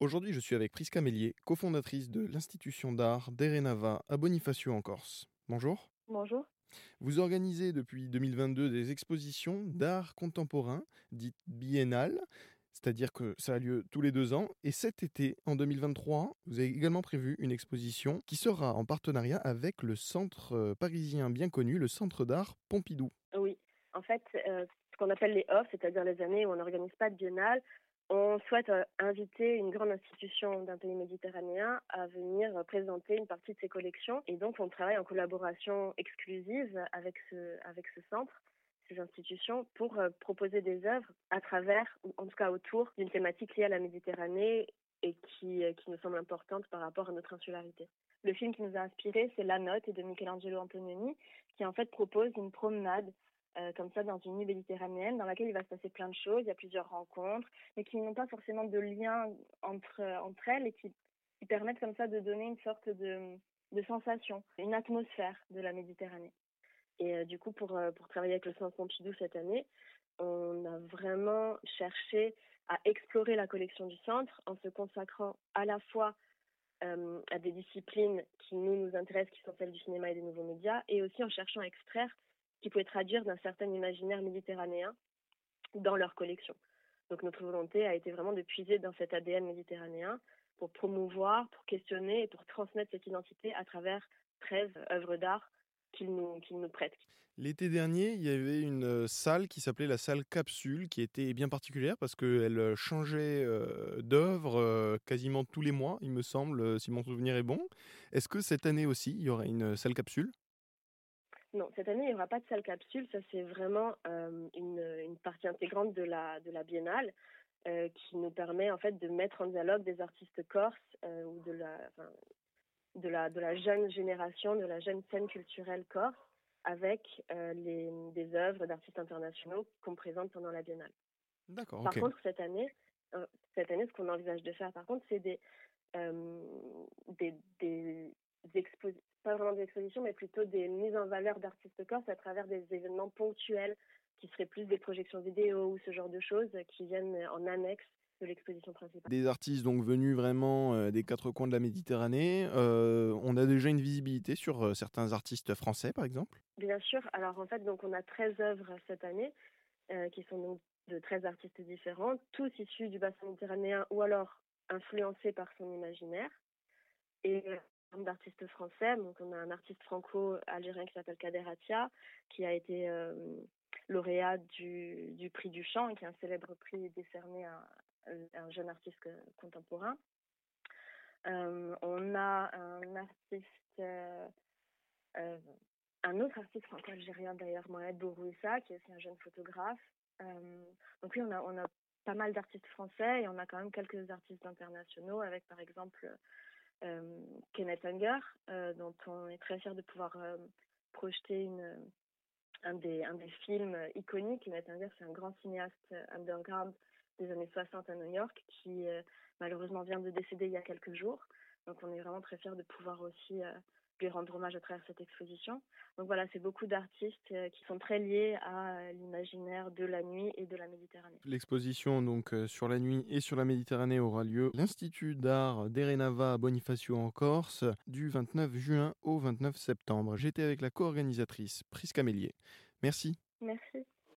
Aujourd'hui, je suis avec Prisca Mélier, cofondatrice de l'institution d'art d'Erenava à Bonifacio en Corse. Bonjour. Bonjour. Vous organisez depuis 2022 des expositions d'art contemporain, dites biennales, c'est-à-dire que ça a lieu tous les deux ans. Et cet été, en 2023, vous avez également prévu une exposition qui sera en partenariat avec le centre euh, parisien bien connu, le Centre d'art Pompidou. Oui, en fait, euh, ce qu'on appelle les off, c'est-à-dire les années où on n'organise pas de biennale, on souhaite euh, inviter une grande institution d'un pays méditerranéen à venir présenter une partie de ses collections. Et donc, on travaille en collaboration exclusive avec ce, centre ces institutions pour euh, proposer des œuvres à travers, ou en tout cas autour d'une thématique liée à la Méditerranée et qui, euh, qui nous semble importante par rapport à notre insularité. Le film qui nous a inspiré, c'est La Note de Michelangelo Antonioni, qui en fait propose une promenade euh, comme ça dans une nuit méditerranéenne dans laquelle il va se passer plein de choses, il y a plusieurs rencontres, mais qui n'ont pas forcément de lien entre, entre elles et qui, permettent comme ça de donner une sorte de, de sensation, une atmosphère de la Méditerranée. Et euh, du coup, pour, euh, pour travailler avec le Centre Pompidou cette année, on a vraiment cherché à explorer la collection du centre en se consacrant à la fois euh, à des disciplines qui nous, nous intéressent, qui sont celles du cinéma et des nouveaux médias, et aussi en cherchant à extraire ce qui pouvait traduire d'un certain imaginaire méditerranéen dans leur collection. Donc notre volonté a été vraiment de puiser dans cet ADN méditerranéen pour promouvoir, pour questionner et pour transmettre cette identité à travers 13 œuvres d'art qu'il nous, nous prête. L'été dernier, il y avait une euh, salle qui s'appelait la salle Capsule, qui était bien particulière parce qu'elle euh, changeait euh, d'œuvre quasiment tous les mois, il me semble, si mon souvenir est bon. Est-ce que cette année aussi, il y aura une salle Capsule? Non, cette année, il n'y aura pas de salle capsule. Ça, c'est vraiment une, une, partie intégrante de la, de la biennale qui nous permet en fait de mettre en dialogue des artistes corses ou de la, de la, de la jeune génération, de la jeune scène culturelle corse, avec euh, les, des œuvres d'artistes internationaux qu'on présente pendant la biennale. D'accord. Par contre, cette année, euh, cette année, ce qu'on envisage de faire, par contre, c'est des, euh, des, des expositions, pas vraiment des expositions, mais plutôt des mises en valeur d'artistes corse à travers des événements ponctuels qui seraient plus des projections vidéo ou ce genre de choses qui viennent en annexe de l'exposition principale. Des artistes donc venus vraiment euh, des quatre coins de la Méditerranée. Euh, on a déjà une visibilité sur euh, certains artistes français, par exemple? Bien sûr. Alors en fait, donc on a 13 œuvres cette année qui sont donc de 13 artistes différents, tous issus du bassin méditerranéen ou alors influencés par son imaginaire. Et d'artistes français, donc on a un artiste franco-algérien qui s'appelle Kader Atia, qui a été lauréat du, prix du chant, qui est un célèbre prix décerné à, un jeune artiste contemporain. Euh, on a un artiste, euh, euh, un autre artiste franco-algérien d'ailleurs, Mohamed Bourouissa, qui est aussi un jeune photographe. donc oui, on a, on a pas mal d'artistes français et on a quand même quelques artistes internationaux avec par exemple Kenneth Unger, dont on est très fier de pouvoir projeter une, un, des, films iconiques. Kenneth Unger, c'est un grand cinéaste underground des années 60 à New York, qui euh, malheureusement vient de décéder il y a quelques jours. Donc on est vraiment très fiers de pouvoir aussi euh, lui rendre hommage à travers cette exposition. Donc voilà, c'est beaucoup d'artistes euh, qui sont très liés à l'imaginaire de la nuit et de la Méditerranée. L'exposition donc sur la nuit et sur la Méditerranée aura lieu l'Institut d'art d'Erenava à Bonifacio en Corse du 29 juin au 29 septembre. J'étais avec la co-organisatrice Prisca Mélier. Merci. Merci.